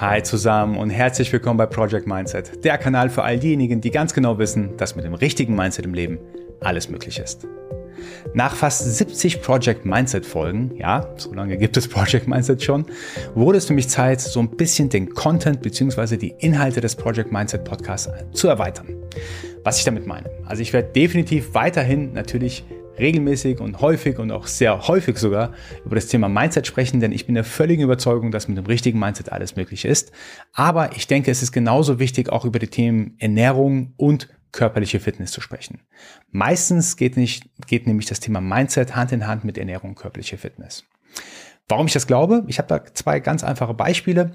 Hi zusammen und herzlich willkommen bei Project Mindset, der Kanal für all diejenigen, die ganz genau wissen, dass mit dem richtigen Mindset im Leben alles möglich ist. Nach fast 70 Project Mindset Folgen, ja, so lange gibt es Project Mindset schon, wurde es für mich Zeit, so ein bisschen den Content bzw. die Inhalte des Project Mindset Podcasts zu erweitern. Was ich damit meine. Also ich werde definitiv weiterhin natürlich regelmäßig und häufig und auch sehr häufig sogar über das Thema Mindset sprechen, denn ich bin der völligen Überzeugung, dass mit dem richtigen Mindset alles möglich ist. Aber ich denke, es ist genauso wichtig, auch über die Themen Ernährung und körperliche Fitness zu sprechen. Meistens geht, nicht, geht nämlich das Thema Mindset Hand in Hand mit Ernährung und körperliche Fitness. Warum ich das glaube? Ich habe da zwei ganz einfache Beispiele.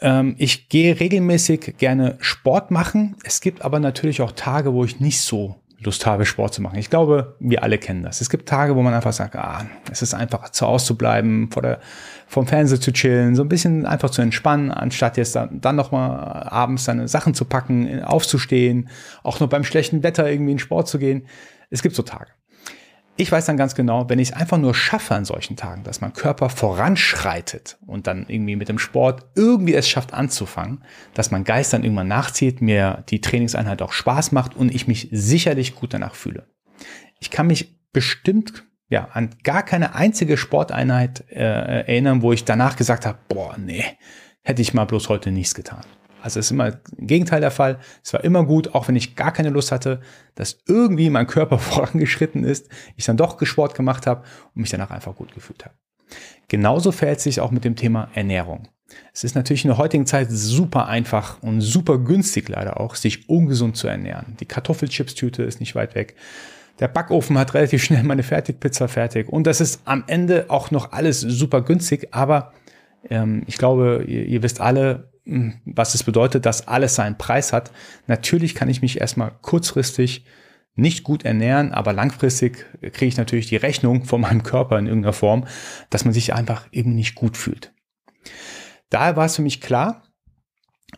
Ähm, ich gehe regelmäßig gerne Sport machen. Es gibt aber natürlich auch Tage, wo ich nicht so Lust habe, Sport zu machen. Ich glaube, wir alle kennen das. Es gibt Tage, wo man einfach sagt, ah, es ist einfach zu Hause zu bleiben, vor der, vom Fernseher zu chillen, so ein bisschen einfach zu entspannen, anstatt jetzt dann, dann nochmal abends seine Sachen zu packen, aufzustehen, auch nur beim schlechten Wetter irgendwie in Sport zu gehen. Es gibt so Tage. Ich weiß dann ganz genau, wenn ich es einfach nur schaffe an solchen Tagen, dass mein Körper voranschreitet und dann irgendwie mit dem Sport irgendwie es schafft anzufangen, dass mein Geist dann irgendwann nachzieht, mir die Trainingseinheit auch Spaß macht und ich mich sicherlich gut danach fühle. Ich kann mich bestimmt ja an gar keine einzige Sporteinheit äh, erinnern, wo ich danach gesagt habe, boah, nee, hätte ich mal bloß heute nichts getan. Also es ist immer im Gegenteil der Fall. Es war immer gut, auch wenn ich gar keine Lust hatte, dass irgendwie mein Körper vorangeschritten ist, ich dann doch Sport gemacht habe und mich danach einfach gut gefühlt habe. Genauso verhält sich auch mit dem Thema Ernährung. Es ist natürlich in der heutigen Zeit super einfach und super günstig leider auch, sich ungesund zu ernähren. Die Kartoffelchips-Tüte ist nicht weit weg. Der Backofen hat relativ schnell meine Fertigpizza fertig. Und das ist am Ende auch noch alles super günstig. Aber ähm, ich glaube, ihr, ihr wisst alle, was es bedeutet, dass alles seinen Preis hat. Natürlich kann ich mich erstmal kurzfristig nicht gut ernähren, aber langfristig kriege ich natürlich die Rechnung von meinem Körper in irgendeiner Form, dass man sich einfach eben nicht gut fühlt. Daher war es für mich klar,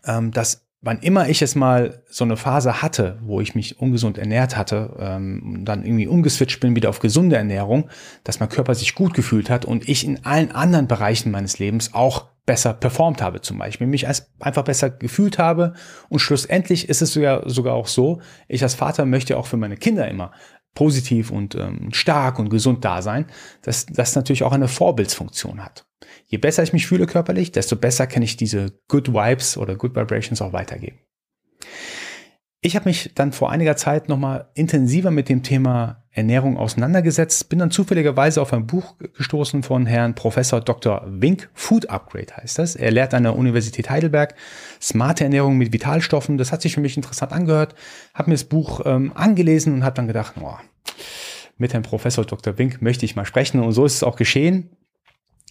ähm, dass wann immer ich es mal so eine Phase hatte, wo ich mich ungesund ernährt hatte, ähm, dann irgendwie umgeswitcht bin wieder auf gesunde Ernährung, dass mein Körper sich gut gefühlt hat und ich in allen anderen Bereichen meines Lebens auch besser performt habe zum Beispiel, mich als einfach besser gefühlt habe und schlussendlich ist es sogar, sogar auch so, ich als Vater möchte auch für meine Kinder immer positiv und ähm, stark und gesund da sein, dass das natürlich auch eine Vorbildsfunktion hat. Je besser ich mich fühle körperlich, desto besser kann ich diese Good Vibes oder Good Vibrations auch weitergeben. Ich habe mich dann vor einiger Zeit nochmal intensiver mit dem Thema Ernährung auseinandergesetzt, bin dann zufälligerweise auf ein Buch gestoßen von Herrn Professor Dr. Wink, Food Upgrade heißt das. Er lehrt an der Universität Heidelberg smarte Ernährung mit Vitalstoffen. Das hat sich für mich interessant angehört, habe mir das Buch ähm, angelesen und habe dann gedacht, oh, mit Herrn Professor Dr. Wink möchte ich mal sprechen und so ist es auch geschehen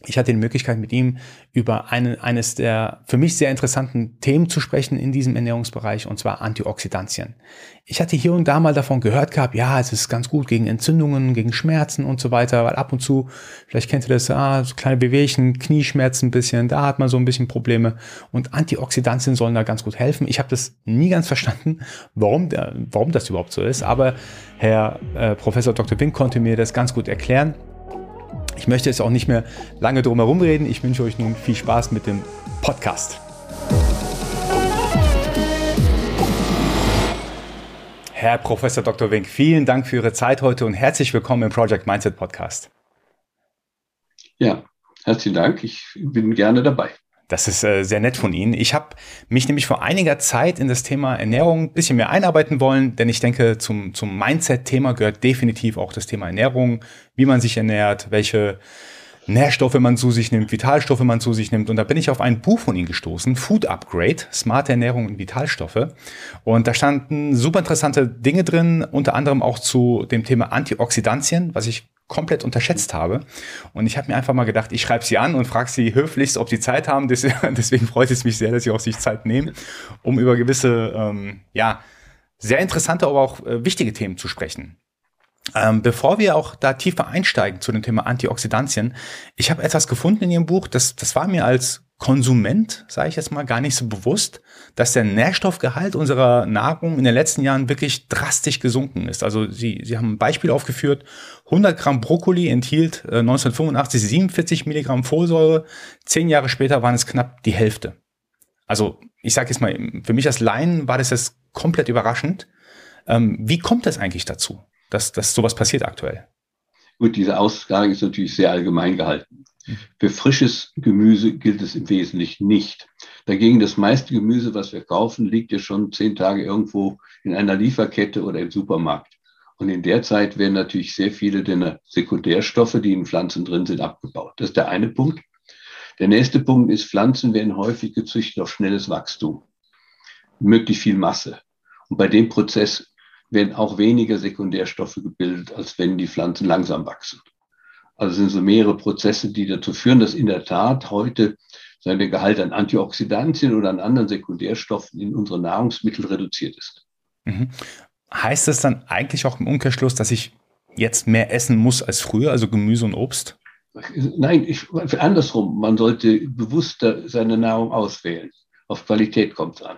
ich hatte die Möglichkeit, mit ihm über eine, eines der für mich sehr interessanten Themen zu sprechen in diesem Ernährungsbereich, und zwar Antioxidantien. Ich hatte hier und da mal davon gehört gehabt, ja, es ist ganz gut gegen Entzündungen, gegen Schmerzen und so weiter, weil ab und zu, vielleicht kennt ihr das, ah, so kleine Bewegungen, Knieschmerzen ein bisschen, da hat man so ein bisschen Probleme. Und Antioxidantien sollen da ganz gut helfen. Ich habe das nie ganz verstanden, warum, warum das überhaupt so ist, aber Herr äh, Professor Dr. Wink konnte mir das ganz gut erklären. Ich möchte jetzt auch nicht mehr lange drum herum reden. Ich wünsche euch nun viel Spaß mit dem Podcast. Herr Professor Dr. Wink, vielen Dank für Ihre Zeit heute und herzlich willkommen im Project Mindset Podcast. Ja, herzlichen Dank. Ich bin gerne dabei. Das ist äh, sehr nett von Ihnen. Ich habe mich nämlich vor einiger Zeit in das Thema Ernährung ein bisschen mehr einarbeiten wollen, denn ich denke, zum, zum Mindset-Thema gehört definitiv auch das Thema Ernährung, wie man sich ernährt, welche Nährstoffe man zu sich nimmt, Vitalstoffe man zu sich nimmt. Und da bin ich auf ein Buch von Ihnen gestoßen, Food Upgrade, smarte Ernährung und Vitalstoffe. Und da standen super interessante Dinge drin, unter anderem auch zu dem Thema Antioxidantien, was ich komplett unterschätzt habe. Und ich habe mir einfach mal gedacht, ich schreibe sie an und frage sie höflichst, ob sie Zeit haben. Deswegen freut es mich sehr, dass sie auch sich Zeit nehmen, um über gewisse, ähm, ja, sehr interessante, aber auch äh, wichtige Themen zu sprechen. Ähm, bevor wir auch da tiefer einsteigen zu dem Thema Antioxidantien, ich habe etwas gefunden in Ihrem Buch, das, das war mir als Konsument, sage ich jetzt mal, gar nicht so bewusst, dass der Nährstoffgehalt unserer Nahrung in den letzten Jahren wirklich drastisch gesunken ist. Also Sie, Sie haben ein Beispiel aufgeführt, 100 Gramm Brokkoli enthielt äh, 1985 47 Milligramm Folsäure, zehn Jahre später waren es knapp die Hälfte. Also ich sage jetzt mal, für mich als Laien war das jetzt komplett überraschend. Ähm, wie kommt es eigentlich dazu, dass, dass sowas passiert aktuell? Gut, diese Aussage ist natürlich sehr allgemein gehalten. Für frisches Gemüse gilt es im Wesentlichen nicht. Dagegen das meiste Gemüse, was wir kaufen, liegt ja schon zehn Tage irgendwo in einer Lieferkette oder im Supermarkt. Und in der Zeit werden natürlich sehr viele der Sekundärstoffe, die in Pflanzen drin sind, abgebaut. Das ist der eine Punkt. Der nächste Punkt ist, Pflanzen werden häufig gezüchtet auf schnelles Wachstum, möglichst viel Masse. Und bei dem Prozess werden auch weniger Sekundärstoffe gebildet, als wenn die Pflanzen langsam wachsen. Also sind so mehrere Prozesse, die dazu führen, dass in der Tat heute sein Gehalt an Antioxidantien oder an anderen Sekundärstoffen in unseren Nahrungsmitteln reduziert ist. Mhm. Heißt das dann eigentlich auch im Umkehrschluss, dass ich jetzt mehr essen muss als früher, also Gemüse und Obst? Nein, ich, andersrum. Man sollte bewusster seine Nahrung auswählen. Auf Qualität kommt es an.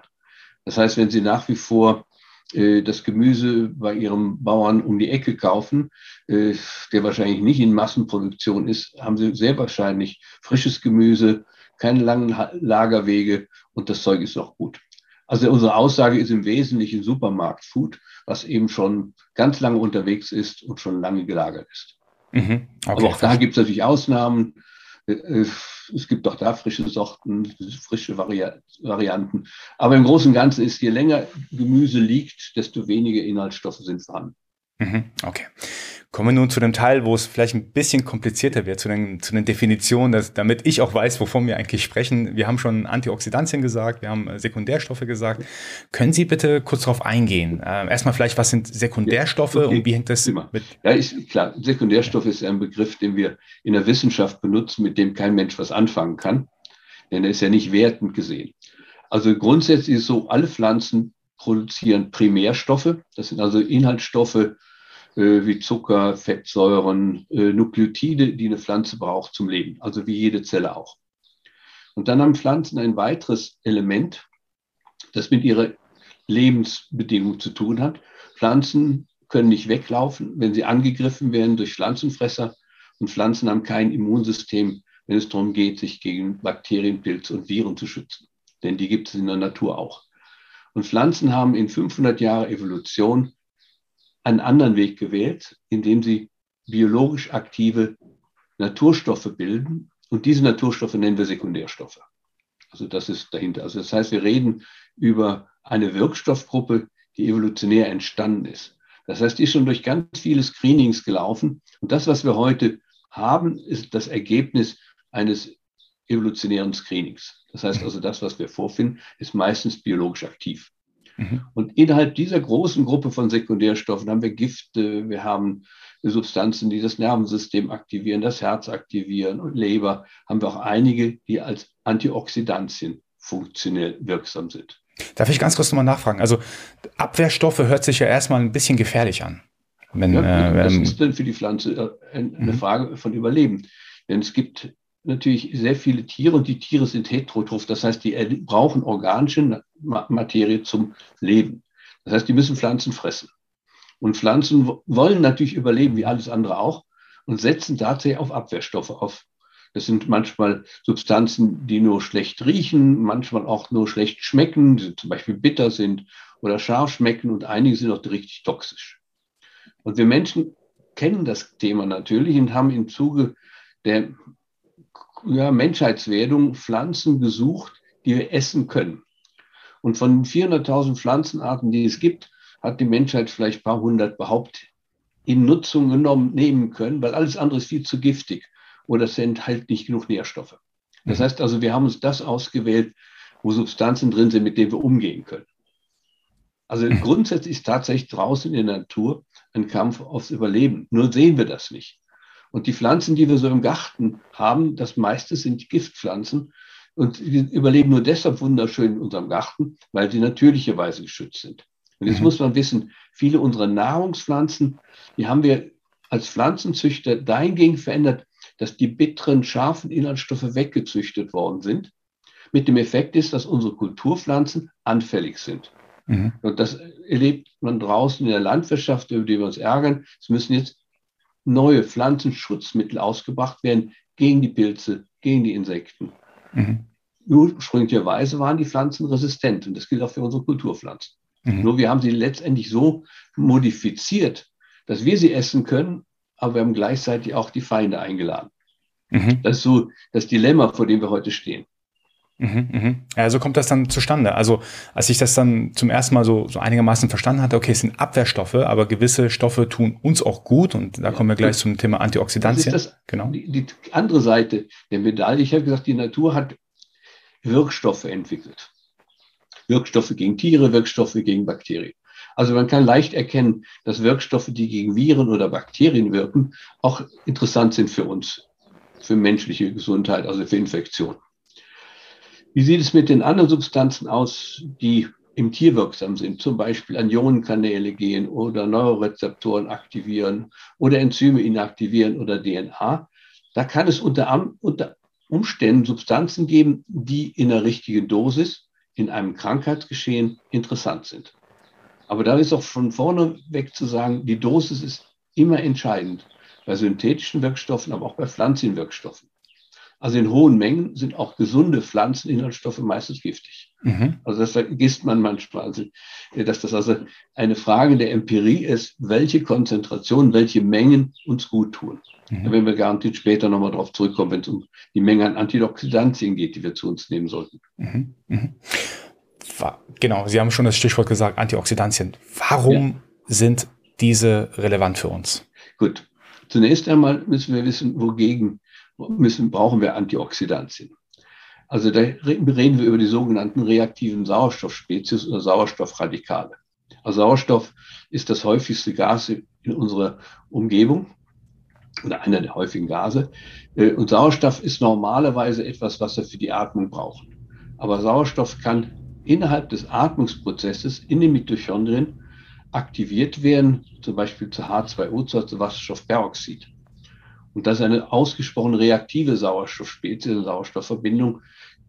Das heißt, wenn Sie nach wie vor das Gemüse bei ihrem Bauern um die Ecke kaufen, äh, der wahrscheinlich nicht in Massenproduktion ist, haben sie sehr wahrscheinlich frisches Gemüse, keine langen Lagerwege und das Zeug ist auch gut. Also unsere Aussage ist im Wesentlichen Supermarktfood, was eben schon ganz lange unterwegs ist und schon lange gelagert ist. Mhm. Okay, Aber auch da gibt es natürlich Ausnahmen. Es gibt auch da frische Sorten, frische Vari Varianten. Aber im Großen und Ganzen ist, je länger Gemüse liegt, desto weniger Inhaltsstoffe sind vorhanden. Mhm, okay. Kommen wir nun zu dem Teil, wo es vielleicht ein bisschen komplizierter wird, zu den, zu den Definitionen, dass, damit ich auch weiß, wovon wir eigentlich sprechen. Wir haben schon Antioxidantien gesagt, wir haben äh, Sekundärstoffe gesagt. Können Sie bitte kurz darauf eingehen? Äh, erstmal vielleicht, was sind Sekundärstoffe ja, okay. und wie hängt das Immer. mit? Ja, ist klar. Sekundärstoffe ist ein Begriff, den wir in der Wissenschaft benutzen, mit dem kein Mensch was anfangen kann, denn er ist ja nicht wertend gesehen. Also grundsätzlich ist so, alle Pflanzen produzieren Primärstoffe. Das sind also Inhaltsstoffe, wie Zucker, Fettsäuren, äh, Nukleotide, die eine Pflanze braucht zum Leben, also wie jede Zelle auch. Und dann haben Pflanzen ein weiteres Element, das mit ihrer Lebensbedingung zu tun hat. Pflanzen können nicht weglaufen, wenn sie angegriffen werden durch Pflanzenfresser. Und Pflanzen haben kein Immunsystem, wenn es darum geht, sich gegen Bakterien, Pilze und Viren zu schützen. Denn die gibt es in der Natur auch. Und Pflanzen haben in 500 Jahren Evolution einen anderen Weg gewählt, indem sie biologisch aktive Naturstoffe bilden. Und diese Naturstoffe nennen wir Sekundärstoffe. Also das ist dahinter. Also das heißt, wir reden über eine Wirkstoffgruppe, die evolutionär entstanden ist. Das heißt, die ist schon durch ganz viele Screenings gelaufen. Und das, was wir heute haben, ist das Ergebnis eines evolutionären Screenings. Das heißt also, das, was wir vorfinden, ist meistens biologisch aktiv. Mhm. Und innerhalb dieser großen Gruppe von Sekundärstoffen haben wir Gifte, wir haben Substanzen, die das Nervensystem aktivieren, das Herz aktivieren und Leber, haben wir auch einige, die als Antioxidantien funktionell wirksam sind. Darf ich ganz kurz nochmal nachfragen? Also Abwehrstoffe hört sich ja erstmal ein bisschen gefährlich an. Wenn, ja, äh, das ähm, ist dann für die Pflanze äh, eine mhm. Frage von Überleben. Denn es gibt natürlich sehr viele Tiere und die Tiere sind heterotroph. Das heißt, die brauchen organische Materie zum Leben. Das heißt, die müssen Pflanzen fressen. Und Pflanzen wollen natürlich überleben, wie alles andere auch, und setzen tatsächlich auf Abwehrstoffe auf. Das sind manchmal Substanzen, die nur schlecht riechen, manchmal auch nur schlecht schmecken, die zum Beispiel bitter sind oder scharf schmecken und einige sind auch richtig toxisch. Und wir Menschen kennen das Thema natürlich und haben im Zuge der ja, Menschheitswerdung Pflanzen gesucht, die wir essen können. Und von 400.000 Pflanzenarten, die es gibt, hat die Menschheit vielleicht ein paar hundert überhaupt in Nutzung genommen, nehmen können, weil alles andere ist viel zu giftig oder es enthält nicht genug Nährstoffe. Das mhm. heißt also, wir haben uns das ausgewählt, wo Substanzen drin sind, mit denen wir umgehen können. Also mhm. grundsätzlich ist tatsächlich draußen in der Natur ein Kampf aufs Überleben. Nur sehen wir das nicht. Und die Pflanzen, die wir so im Garten haben, das meiste sind Giftpflanzen. Und die überleben nur deshalb wunderschön in unserem Garten, weil sie natürlicherweise geschützt sind. Und jetzt mhm. muss man wissen, viele unserer Nahrungspflanzen, die haben wir als Pflanzenzüchter dahingehend verändert, dass die bitteren, scharfen Inhaltsstoffe weggezüchtet worden sind. Mit dem Effekt ist, dass unsere Kulturpflanzen anfällig sind. Mhm. Und das erlebt man draußen in der Landwirtschaft, über die wir uns ärgern. Es müssen jetzt neue Pflanzenschutzmittel ausgebracht werden gegen die Pilze, gegen die Insekten. Mhm. Ursprünglicherweise waren die Pflanzen resistent und das gilt auch für unsere Kulturpflanzen. Mhm. Nur wir haben sie letztendlich so modifiziert, dass wir sie essen können, aber wir haben gleichzeitig auch die Feinde eingeladen. Mhm. Das ist so das Dilemma, vor dem wir heute stehen. Mhm, mhm. Ja, so kommt das dann zustande. Also, als ich das dann zum ersten Mal so, so einigermaßen verstanden hatte, okay, es sind Abwehrstoffe, aber gewisse Stoffe tun uns auch gut und da ja, kommen wir gleich zum Thema Antioxidantien. Das ist das, genau. Die, die andere Seite der Medaille. Ich habe gesagt, die Natur hat Wirkstoffe entwickelt. Wirkstoffe gegen Tiere, Wirkstoffe gegen Bakterien. Also man kann leicht erkennen, dass Wirkstoffe, die gegen Viren oder Bakterien wirken, auch interessant sind für uns, für menschliche Gesundheit, also für Infektionen. Wie sieht es mit den anderen Substanzen aus, die im Tier wirksam sind, zum Beispiel an Ionenkanäle gehen oder Neurorezeptoren aktivieren oder Enzyme inaktivieren oder DNA? Da kann es unter, unter Umständen Substanzen geben, die in der richtigen Dosis in einem Krankheitsgeschehen interessant sind. Aber da ist auch von vorne weg zu sagen, die Dosis ist immer entscheidend bei synthetischen Wirkstoffen, aber auch bei Pflanzenwirkstoffen. Also in hohen Mengen sind auch gesunde Pflanzeninhaltsstoffe meistens giftig. Mhm. Also das vergisst man manchmal, also, dass das also eine Frage der Empirie ist, welche Konzentration, welche Mengen uns gut tun. Mhm. Da werden wir garantiert später nochmal drauf zurückkommen, wenn es um die Menge an Antioxidantien geht, die wir zu uns nehmen sollten. Mhm. mhm. Genau, Sie haben schon das Stichwort gesagt, Antioxidantien. Warum ja. sind diese relevant für uns? Gut, zunächst einmal müssen wir wissen, wogegen müssen, brauchen wir Antioxidantien. Also da reden wir über die sogenannten reaktiven Sauerstoffspezies oder Sauerstoffradikale. Also Sauerstoff ist das häufigste Gas in unserer Umgebung oder einer der häufigen Gase. Äh, und Sauerstoff ist normalerweise etwas, was wir für die Atmung brauchen. Aber Sauerstoff kann innerhalb des Atmungsprozesses in den Mitochondrien aktiviert werden, zum Beispiel zu H2O, zu Wasserstoffperoxid. Und das ist eine ausgesprochen reaktive Sauerstoffspezies, eine Sauerstoffverbindung,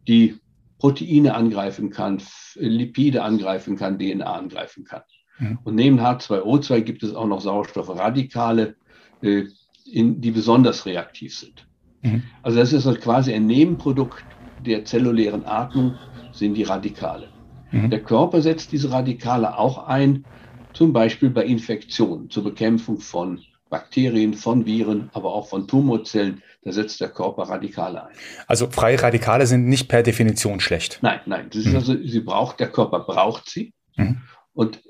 die Proteine angreifen kann, Lipide angreifen kann, DNA angreifen kann. Mhm. Und neben H2O2 gibt es auch noch Sauerstoffradikale, äh, in, die besonders reaktiv sind. Mhm. Also das ist quasi ein Nebenprodukt der zellulären Atmung, sind die Radikale. Mhm. Der Körper setzt diese Radikale auch ein, zum Beispiel bei Infektionen, zur Bekämpfung von Bakterien, von Viren, aber auch von Tumorzellen. Da setzt der Körper Radikale ein. Also freie Radikale sind nicht per Definition schlecht. Nein, nein. Mhm. also, sie braucht, der Körper braucht sie. Mhm. Und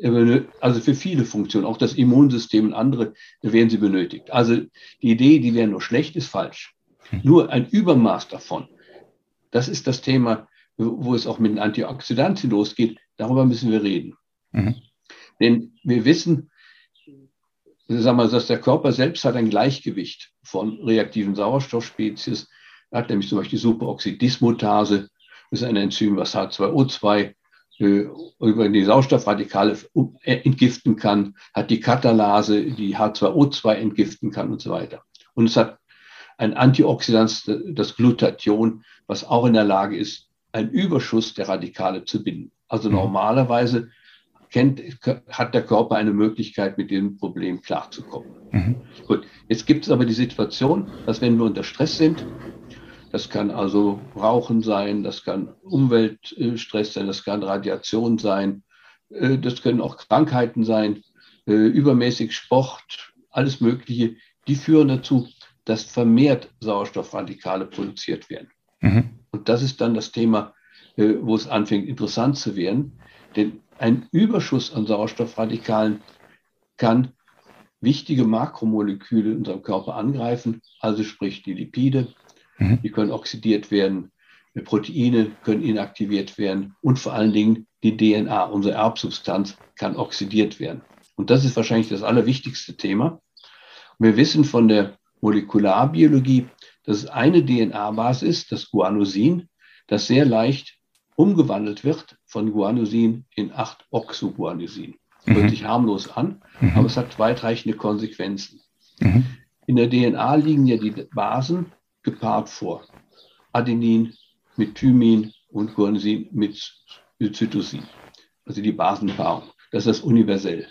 also für viele Funktionen, auch das Immunsystem und andere, werden sie benötigt. Also die Idee, die wäre nur schlecht, ist falsch. Mhm. Nur ein Übermaß davon. Das ist das Thema, wo es auch mit den Antioxidantien losgeht. Darüber müssen wir reden. Mhm. Denn wir wissen, sagen wir, dass der Körper selbst hat ein Gleichgewicht von reaktiven Sauerstoffspezies. Er hat nämlich zum Beispiel die Superoxidismutase. Das ist ein Enzym, was H2O2 äh, über die Sauerstoffradikale äh, entgiften kann, hat die Katalase, die H2O2 entgiften kann und so weiter. Und es hat ein Antioxidant, das Glutathion, was auch in der Lage ist, einen Überschuss der Radikale zu binden. Also mhm. normalerweise kennt, hat der Körper eine Möglichkeit, mit dem Problem klarzukommen. Mhm. Gut, jetzt gibt es aber die Situation, dass wenn wir unter Stress sind, das kann also Rauchen sein, das kann Umweltstress sein, das kann Radiation sein, äh, das können auch Krankheiten sein, äh, übermäßig Sport, alles Mögliche, die führen dazu, dass vermehrt Sauerstoffradikale produziert werden. Mhm. Und das ist dann das Thema, äh, wo es anfängt interessant zu werden. Denn ein Überschuss an Sauerstoffradikalen kann wichtige Makromoleküle in unserem Körper angreifen, also sprich die Lipide, mhm. die können oxidiert werden, die Proteine können inaktiviert werden und vor allen Dingen die DNA, unsere Erbsubstanz, kann oxidiert werden. Und das ist wahrscheinlich das allerwichtigste Thema. wir wissen von der Molekularbiologie, dass es eine DNA-Basis ist, das Guanosin, das sehr leicht umgewandelt wird von Guanosin in 8-Oxoguanosin. Mhm. Hört sich harmlos an, mhm. aber es hat weitreichende Konsequenzen. Mhm. In der DNA liegen ja die Basen gepaart vor. Adenin mit Thymin und Guanosin mit Zytosin, also die Basenpaarung. Das ist das universell.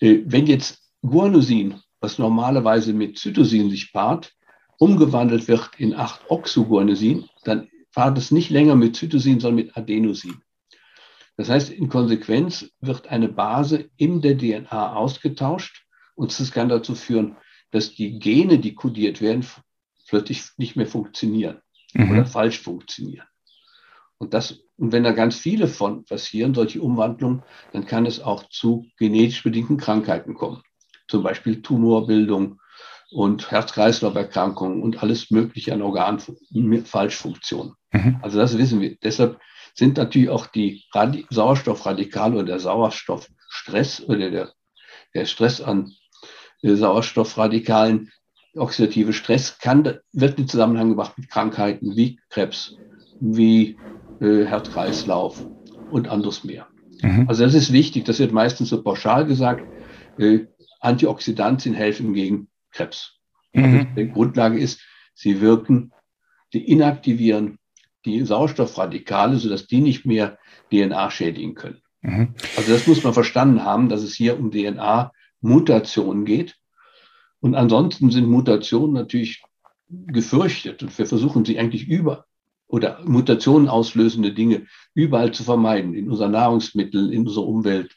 Äh, wenn jetzt Guanosin, was normalerweise mit Zytosin sich paart, umgewandelt wird in 8-Oxoguanosin, dann paart es nicht länger mit Zytosin, sondern mit Adenosin. Das heißt, in Konsequenz wird eine Base in der DNA ausgetauscht und das kann dazu führen, dass die Gene, die kodiert werden, plötzlich nicht mehr funktionieren mhm. oder falsch funktionieren. Und, das, und wenn da ganz viele von passieren, solche Umwandlungen, dann kann es auch zu genetisch bedingten Krankheiten kommen. Zum Beispiel Tumorbildung und Herz-Kreislauf-Erkrankungen und alles Mögliche an Organfalschfunktionen. Mhm. Also das wissen wir. Deshalb sind natürlich auch die Radi Sauerstoffradikale oder der Sauerstoffstress oder der, der Stress an äh, Sauerstoffradikalen, oxidative Stress, kann, wird in Zusammenhang gebracht mit Krankheiten wie Krebs, wie äh, Herz-Kreislauf und anderes mehr. Mhm. Also das ist wichtig, das wird meistens so pauschal gesagt, äh, Antioxidantien helfen gegen Krebs. Mhm. Also die Grundlage ist, sie wirken, die inaktivieren die Sauerstoffradikale, sodass die nicht mehr DNA schädigen können. Mhm. Also das muss man verstanden haben, dass es hier um DNA-Mutationen geht. Und ansonsten sind Mutationen natürlich gefürchtet und wir versuchen sie eigentlich über oder Mutationen auslösende Dinge überall zu vermeiden, in unseren Nahrungsmitteln, in unserer Umwelt,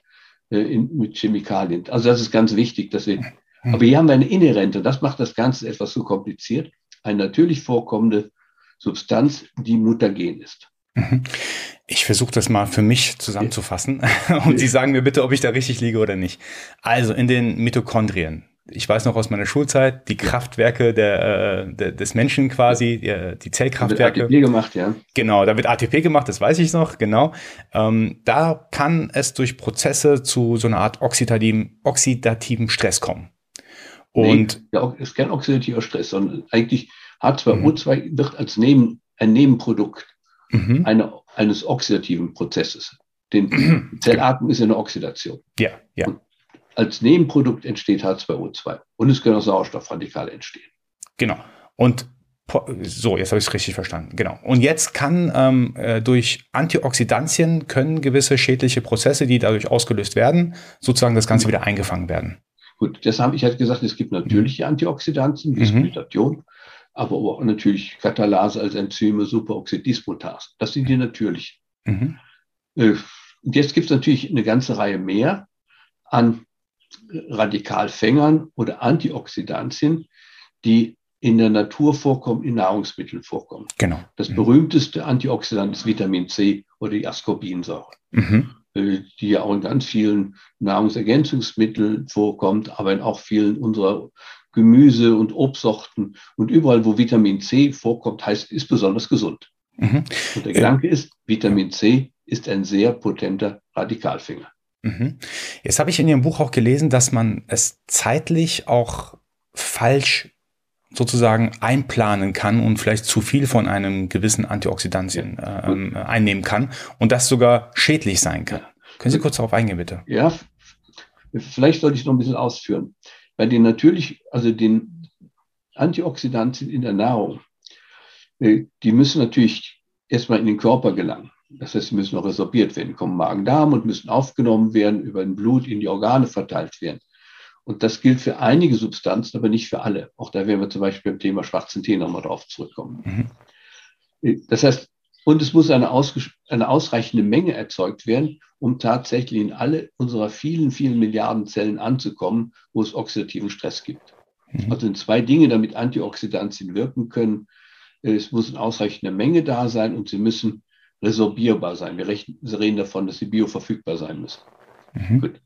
äh, in, mit Chemikalien. Also das ist ganz wichtig, dass wir, mhm. aber hier haben wir eine inhärente, das macht das Ganze etwas zu kompliziert, eine natürlich vorkommende Substanz, die mutagen ist. Mhm. Ich versuche das mal für mich zusammenzufassen und Sie sagen mir bitte, ob ich da richtig liege oder nicht. Also in den Mitochondrien, ich weiß noch aus meiner Schulzeit, die Kraftwerke der, äh, der, des Menschen quasi, die, die Zellkraftwerke. Da wird ATP gemacht, ja. Genau, da wird ATP gemacht, das weiß ich noch, genau. Ähm, da kann es durch Prozesse zu so einer Art oxidativen, oxidativen Stress kommen. Und nee, ja, es ist kein oxidativer Stress, sondern eigentlich H2O2 mhm. wird als Neben, ein Nebenprodukt mhm. eine, eines oxidativen Prozesses. Den Zellatmung ist ja eine Oxidation. Ja, ja. Und als Nebenprodukt entsteht H2O2 und es können auch Sauerstoffradikale entstehen. Genau. Und so, jetzt habe ich es richtig verstanden. Genau. Und jetzt kann ähm, äh, durch Antioxidantien können gewisse schädliche Prozesse, die dadurch ausgelöst werden, sozusagen das Ganze wieder eingefangen werden. Gut, das habe ich halt gesagt, es gibt natürliche mhm. Antioxidantien, wie mhm. Glutathion, aber auch natürlich Katalase als Enzyme, Superoxidismutase. Das sind die natürlichen. Mhm. Äh, jetzt gibt es natürlich eine ganze Reihe mehr an Radikalfängern oder Antioxidantien, die in der Natur vorkommen, in Nahrungsmitteln vorkommen. Genau. Das mhm. berühmteste Antioxidant ist Vitamin C oder die Ascorbinsäure, mhm. Äh, die ja auch in ganz vielen Nahrungsergänzungsmitteln vorkommt, aber in auch vielen unserer Gemüse- und Obstsorten. Und überall, wo Vitamin C vorkommt, heißt, ist besonders gesund. Mhm. Und der Gedanke ist, Vitamin C ist ein sehr potenter Radikalfänger. Mhm. Jetzt habe ich in Ihrem Buch auch gelesen, dass man es zeitlich auch falsch sozusagen einplanen kann und vielleicht zu viel von einem gewissen Antioxidantien äh, ähm, einnehmen kann und das sogar schädlich sein kann. Können Sie kurz darauf eingehen, bitte? Ja, vielleicht sollte ich noch ein bisschen ausführen. Bei den natürlich, also den Antioxidantien in der Nahrung, äh, die müssen natürlich erstmal in den Körper gelangen. Das heißt, sie müssen noch resorbiert werden, kommen Magen-Darm und müssen aufgenommen werden, über ein Blut in die Organe verteilt werden. Und das gilt für einige Substanzen, aber nicht für alle. Auch da werden wir zum Beispiel beim Thema schwarzen Tee nochmal drauf zurückkommen. Mhm. Das heißt, und es muss eine, eine, ausreichende Menge erzeugt werden, um tatsächlich in alle unserer vielen, vielen Milliarden Zellen anzukommen, wo es oxidativen Stress gibt. Mhm. Also sind zwei Dinge, damit Antioxidantien wirken können. Es muss eine ausreichende Menge da sein und sie müssen resorbierbar sein. Wir reden davon, dass sie bioverfügbar sein müssen. Mhm. Gut.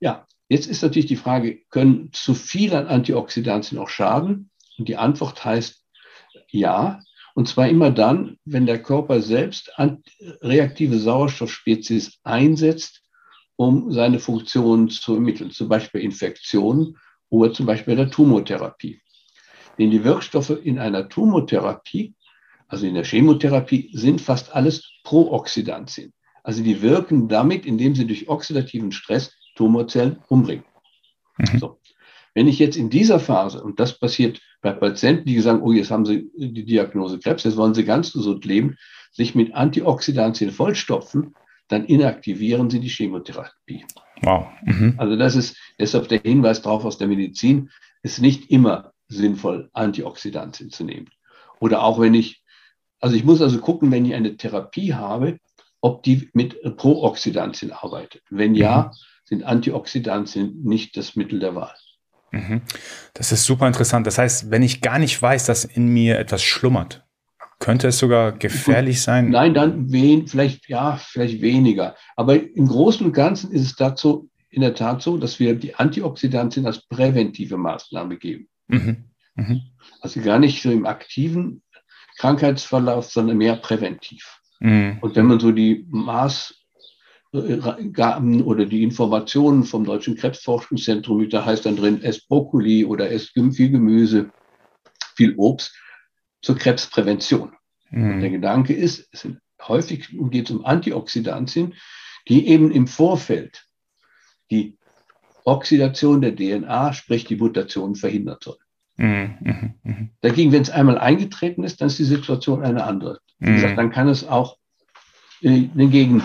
Ja, jetzt ist natürlich die Frage, können zu viel an Antioxidantien auch schaden? Und die Antwort heißt ja. Und zwar immer dann, wenn der Körper selbst reaktive Sauerstoffspezies einsetzt, um seine Funktionen zu ermitteln, zum Beispiel Infektionen oder zum Beispiel der Tumortherapie. Denn die Wirkstoffe in einer Tumortherapie also in der Chemotherapie, sind fast alles Prooxidantien. Also die wirken damit, indem sie durch oxidativen Stress Tumorzellen umbringen. Mhm. So. Wenn ich jetzt in dieser Phase, und das passiert bei Patienten, die sagen, oh, jetzt haben sie die Diagnose Krebs, jetzt wollen sie ganz gesund leben, sich mit Antioxidantien vollstopfen, dann inaktivieren sie die Chemotherapie. Wow. Mhm. Also das ist deshalb der Hinweis darauf aus der Medizin, ist nicht immer sinnvoll, Antioxidantien zu nehmen. Oder auch wenn ich, also ich muss also gucken, wenn ich eine Therapie habe, ob die mit Prooxidantien arbeitet. Wenn ja, mhm. Sind Antioxidantien nicht das Mittel der Wahl. Mhm. Das ist super interessant. Das heißt, wenn ich gar nicht weiß, dass in mir etwas schlummert, könnte es sogar gefährlich sein? Nein, dann wen, vielleicht, ja, vielleicht weniger. Aber im Großen und Ganzen ist es dazu in der Tat so, dass wir die Antioxidantien als präventive Maßnahme geben. Mhm. Mhm. Also gar nicht so im aktiven Krankheitsverlauf, sondern mehr präventiv. Mhm. Und wenn man so die Maß Gaben oder die Informationen vom Deutschen Krebsforschungszentrum, da heißt dann drin, esst Brokkoli oder esst viel Gemüse, viel Obst zur Krebsprävention. Mhm. der Gedanke ist, es sind häufig geht es um Antioxidantien, die eben im Vorfeld die Oxidation der DNA, sprich die Mutation, verhindern sollen. Mhm. Mhm. mhm. Dagegen, wenn es einmal eingetreten ist, dann ist die Situation eine andere. Wie gesagt, mhm. dann kann es auch äh, den Gegen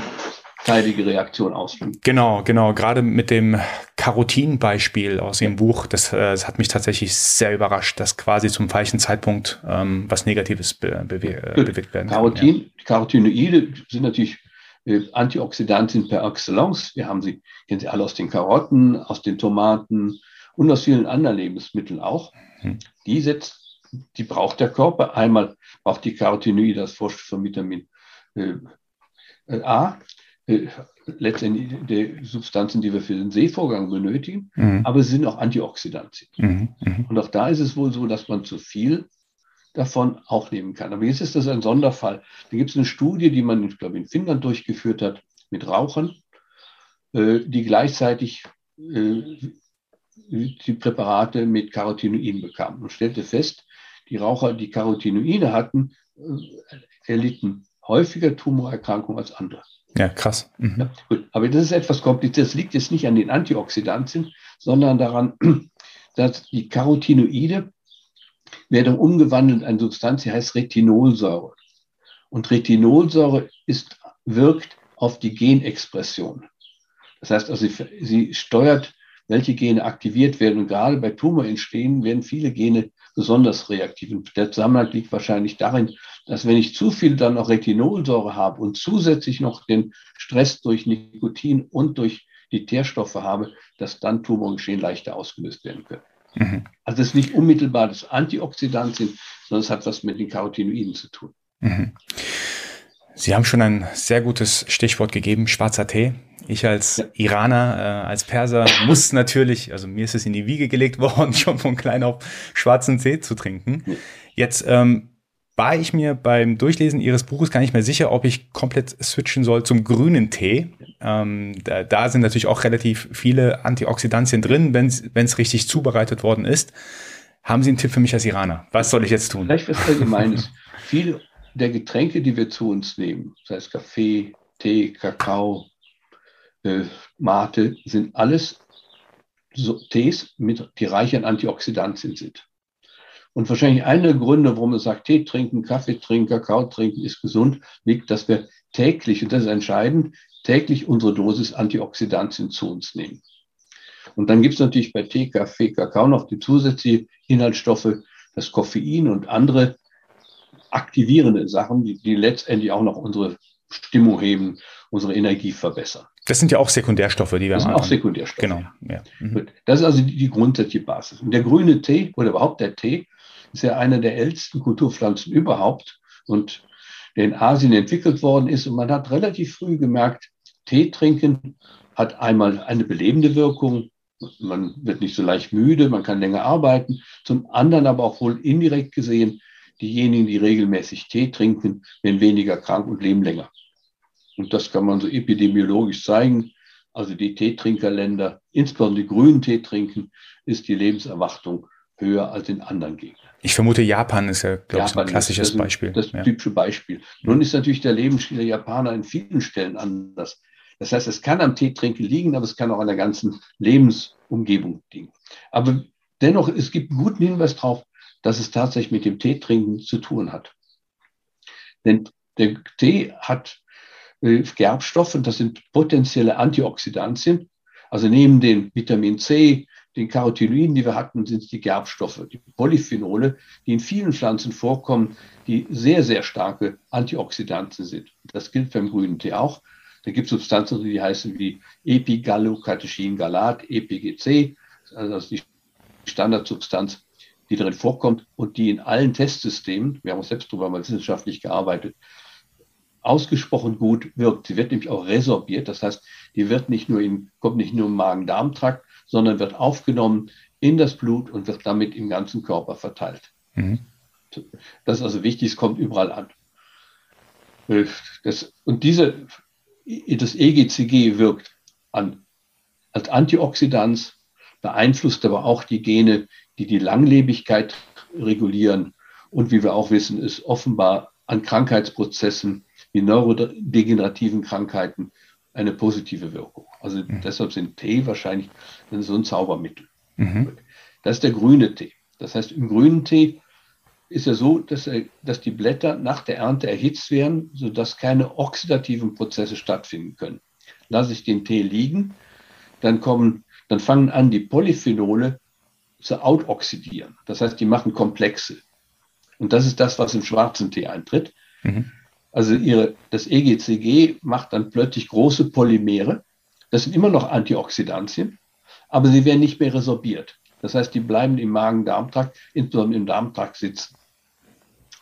gegenteilige Reaktion auslösen. Genau, genau. Gerade mit dem Carotin-Beispiel aus Ihrem Buch, das, äh, das, hat mich tatsächlich sehr überrascht, dass quasi zum falschen Zeitpunkt ähm, was Negatives be bewe äh, bewirkt werden kann. Carotin, ja. Carotinoide sind natürlich äh, Antioxidantien per excellence. Wir haben sie, kennen Sie alle aus den Karotten, aus den Tomaten und aus vielen anderen Lebensmitteln auch. Hm. Die setzt, die braucht der Körper. Einmal braucht die Carotinoide das Vorstoff von Vitamin äh, A letztendlich die Substanzen, die wir für den Sehvorgang benötigen, mhm. aber sie sind auch Antioxidantien. Mhm. Mhm. Und auch da ist es wohl so, dass man zu viel davon auch nehmen kann. Aber jetzt ist das ein Sonderfall. Da gibt es eine Studie, die man, ich glaube, in Finnland durchgeführt hat mit Rauchern, äh, die gleichzeitig äh, die Präparate mit Carotinoiden bekamen und stellte fest, die Raucher, die Carotinoide hatten, erlitten häufiger Tumorerkrankungen als andere. Ja, krass. Mhm. Ja, gut. Aber das ist etwas kompliziert. Das liegt jetzt nicht an den Antioxidantien, sondern daran, dass die Carotinoide werden umgewandelt in eine Substanz, die heißt Retinolsäure. Und Retinolsäure ist, wirkt auf die Genexpression. Das heißt also, sie, sie steuert, welche Gene aktiviert werden. Und gerade bei Tumorentstehen werden viele Gene besonders reaktiv. Und der Zusammenhang liegt wahrscheinlich darin, dass wenn ich zu viel dann noch Retinolsäure habe und zusätzlich noch den Stress durch Nikotin und durch die Teerstoffe habe, dass dann Tumorgeschehen leichter ausgelöst werden können. Mhm. Also es ist nicht unmittelbar das Antioxidantien, sondern es hat was mit den Carotinoiden zu tun. Mhm. Sie haben schon ein sehr gutes Stichwort gegeben, schwarzer Tee. Ich als. Iraner, äh, als Perser muss natürlich, also mir ist es in die Wiege gelegt worden, schon von klein auf schwarzen Tee zu trinken. Jetzt ähm, war ich mir beim Durchlesen Ihres Buches gar nicht mehr sicher, ob ich komplett switchen soll zum grünen Tee. Ähm, da, da, sind natürlich auch relativ viele Antioxidantien drin, wenn es richtig zubereitet worden ist. Haben Sie einen Tipp für mich als Iraner? Was soll ich jetzt tun? Vielleicht was Allgemeines. Viele der Getränke, die wir zu uns nehmen, sei es Kaffee, Tee, Kakao, äh, Mate, sind alles so Tees, mit, die reich an Antioxidantien sind. Und wahrscheinlich einer der Gründe, warum man sagt, Tee trinken, Kaffee trinken, Kakao trinken ist gesund, liegt, dass wir täglich, und das ist entscheidend, täglich unsere Dosis Antioxidantien zu uns nehmen. Und dann gibt es natürlich bei Tee, Kaffee, Kakao noch die zusätzlichen Inhaltsstoffe, das Koffein und andere aktivierende Sachen, die, die letztendlich auch noch unsere Stimmung heben, unsere Energie verbessern. Das sind ja auch Sekundärstoffe, die wir haben. Das sind auch Sekundärstoffe. Genau. Ja. Mhm. Das ist also die, die grundsätzliche Basis. Und der grüne Tee oder überhaupt der Tee ist ja einer der ältesten Kulturpflanzen überhaupt und der in Asien entwickelt worden ist. Und man hat relativ früh gemerkt, Tee trinken hat einmal eine belebende Wirkung. Man wird nicht so leicht müde, man kann länger arbeiten. Zum anderen aber auch wohl indirekt gesehen, diejenigen, die regelmäßig Tee trinken, werden weniger krank und leben länger. Und das kann man so epidemiologisch zeigen. Also die Teetrinkerländer, insbesondere die grünen Tee trinken, ist die Lebenserwartung höher als in anderen Gegenden. Ich vermute, Japan ist ja, glaube ich, ein klassisches das, Beispiel. Das, das typische Beispiel. Nun ist natürlich der Lebensstil der Japaner in vielen Stellen anders. Das heißt, es kann am Teetrinken liegen, aber es kann auch an der ganzen Lebensumgebung liegen. Aber dennoch, es gibt einen guten Hinweis darauf, dass es tatsächlich mit dem Teetrinken zu tun hat. Denn Der Tee hat äh, Gerbstoffe, das sind potenzielle Antioxidantien. Also neben den Vitamin C, den Carotinoiden, die wir hatten, sind es die Gerbstoffe, die Polyphenole, die in vielen Pflanzen vorkommen, die sehr, sehr starke Antioxidantien sind. Das gilt beim grünen Tee auch. Da gibt es Substanzen, die heißen wie Epigallocatechin-Galat, EPGC, also die Standardsubstanz, die darin vorkommt und die in allen Testsystemen, wir haben uns selbst darüber mal wissenschaftlich gearbeitet, ausgesprochen gut wirkt. Sie wird nämlich auch resorbiert, das heißt, die wird nicht nur im, kommt nicht nur im Magen-Darm-Trakt, sondern wird aufgenommen in das Blut und wird damit im ganzen Körper verteilt. Mhm. Das ist also wichtig, es kommt überall an. Das, und diese, das EGCG wirkt an, als Antioxidant, beeinflusst aber auch die Gene, die die Langlebigkeit regulieren und wie wir auch wissen, ist offenbar an Krankheitsprozessen wie neurodegenerativen Krankheiten eine positive Wirkung. Also mhm. deshalb sind Tee wahrscheinlich so ein Zaubermittel. Mhm. Das ist der grüne Tee. Das heißt, im grünen Tee ist ja so, dass, er, dass die Blätter nach der Ernte erhitzt werden, sodass keine oxidativen Prozesse stattfinden können. Lasse ich den Tee liegen, dann, kommen, dann fangen an, die Polyphenole zu outoxidieren. Das heißt, die machen Komplexe. Und das ist das, was im schwarzen Tee eintritt. Mhm. Also ihre, das EGCG macht dann plötzlich große Polymere. Das sind immer noch Antioxidantien, aber sie werden nicht mehr resorbiert. Das heißt, die bleiben im Magen-Darm-Trakt, insbesondere im Darmtrakt sitzen.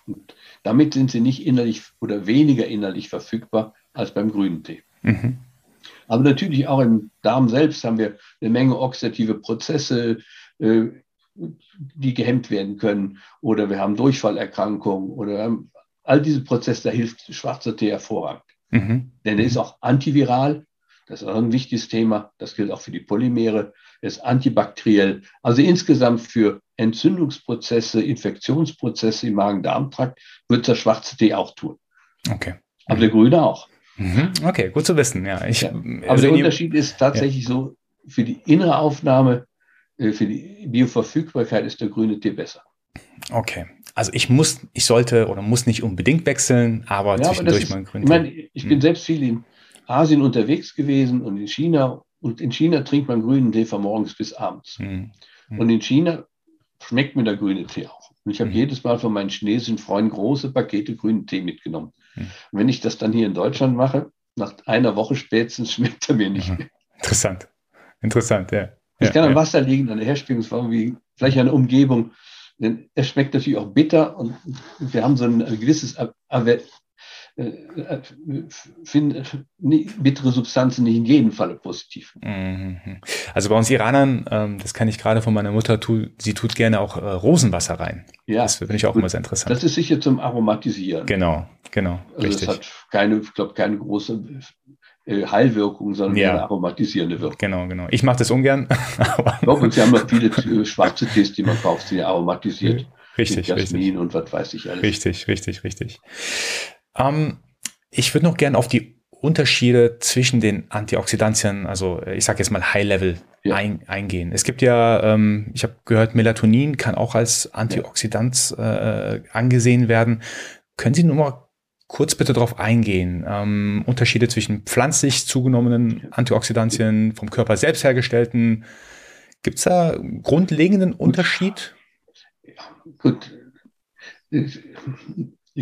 Und damit sind sie nicht innerlich oder weniger innerlich verfügbar als beim grünen Tee. Mhm. Aber natürlich auch im Darm selbst haben wir eine Menge oxidative Prozesse, die gehemmt werden können. Oder wir haben Durchfallerkrankungen oder all diese Prozesse, da hilft schwarzer Tee hervorragend. Mhm. Denn er ist auch antiviral, das ist auch ein wichtiges Thema, das gilt auch für die Polymere, er ist antibakteriell, also insgesamt für Entzündungsprozesse, Infektionsprozesse im Magen-Darm-Trakt wird der schwarze Tee auch tun. Okay. Aber der grüne auch. Mhm. Okay, gut zu wissen. Ja, ich, ja. Aber der Unterschied ist tatsächlich ja. so, für die innere Aufnahme, äh, für die Bioverfügbarkeit ist der grüne Tee besser. Okay. Also ich muss, ich sollte oder muss nicht unbedingt wechseln, aber ja, zwischendurch mal grün. Ich meine, ich hm. bin selbst viel in Asien unterwegs gewesen und in China. Und in China trinkt man grünen Tee von morgens bis abends. Hm. Hm. Und in China schmeckt mir der grüne Tee auch. Und ich habe hm. jedes Mal von meinen chinesischen Freunden große Pakete grünen Tee mitgenommen. Hm. Und wenn ich das dann hier in Deutschland mache, nach einer Woche spätestens schmeckt er mir nicht mehr. Interessant. Interessant, ja. Es ja, kann am ja. Wasser liegen, an der Herstellungsform, wie vielleicht an der Umgebung. Denn es schmeckt natürlich auch bitter und wir haben so ein gewisses äh, äh, finde bittere Substanzen nicht in jedem Falle positiv. Mhm. Also bei uns Iranern, ähm, das kann ich gerade von meiner Mutter, tu, sie tut gerne auch äh, Rosenwasser rein. Ja. Das finde ich auch gut. immer sehr interessant. Das ist sicher zum Aromatisieren. Genau, genau. Also richtig. das hat keine, ich glaube, keine große äh, Heilwirkung, sondern ja. eine aromatisierende Wirkung. Genau, genau. Ich mache das ungern. Doch, und Sie haben noch viele äh, schwarze Tees, die man kauft, die aromatisiert. Richtig, richtig. und was weiß ich alles. Richtig, richtig, richtig. Ähm, ich würde noch gern auf die Unterschiede zwischen den Antioxidantien, also äh, ich sage jetzt mal High-Level, ja. ein, eingehen. Es gibt ja, ähm, ich habe gehört, Melatonin kann auch als Antioxidant äh, angesehen werden. Können Sie nur mal kurz bitte darauf eingehen. Ähm, Unterschiede zwischen pflanzlich zugenommenen Antioxidantien, vom Körper selbst hergestellten. Gibt es da einen grundlegenden Unterschied? Ja, gut.